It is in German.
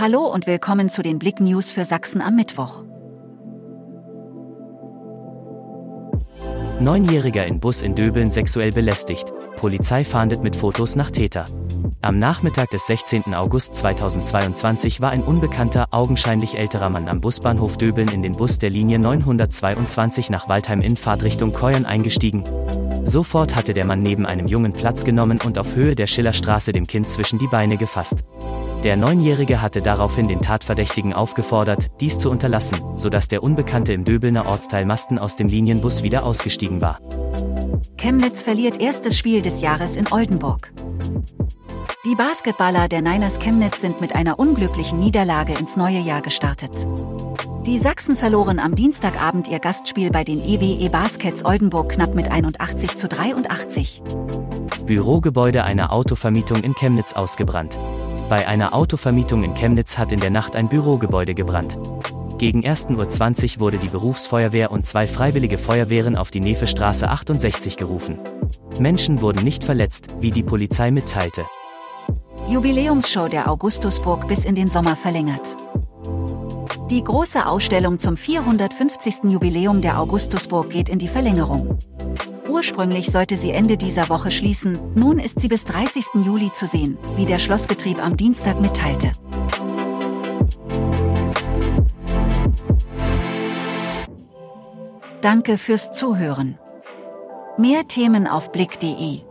Hallo und willkommen zu den Blick News für Sachsen am Mittwoch. Neunjähriger in Bus in Döbeln sexuell belästigt. Polizei fahndet mit Fotos nach Täter. Am Nachmittag des 16. August 2022 war ein unbekannter, augenscheinlich älterer Mann am Busbahnhof Döbeln in den Bus der Linie 922 nach Waldheim in Fahrtrichtung Keuern eingestiegen. Sofort hatte der Mann neben einem Jungen Platz genommen und auf Höhe der Schillerstraße dem Kind zwischen die Beine gefasst. Der Neunjährige hatte daraufhin den Tatverdächtigen aufgefordert, dies zu unterlassen, sodass der Unbekannte im Döbelner Ortsteil Masten aus dem Linienbus wieder ausgestiegen war. Chemnitz verliert erstes Spiel des Jahres in Oldenburg. Die Basketballer der Niners Chemnitz sind mit einer unglücklichen Niederlage ins neue Jahr gestartet. Die Sachsen verloren am Dienstagabend ihr Gastspiel bei den EWE Baskets Oldenburg knapp mit 81 zu 83. Bürogebäude einer Autovermietung in Chemnitz ausgebrannt. Bei einer Autovermietung in Chemnitz hat in der Nacht ein Bürogebäude gebrannt. Gegen 1.20 Uhr wurde die Berufsfeuerwehr und zwei freiwillige Feuerwehren auf die Nefestraße 68 gerufen. Menschen wurden nicht verletzt, wie die Polizei mitteilte. Jubiläumsshow der Augustusburg bis in den Sommer verlängert. Die große Ausstellung zum 450. Jubiläum der Augustusburg geht in die Verlängerung. Ursprünglich sollte sie Ende dieser Woche schließen, nun ist sie bis 30. Juli zu sehen, wie der Schlossbetrieb am Dienstag mitteilte. Danke fürs Zuhören. Mehr Themen auf blick.de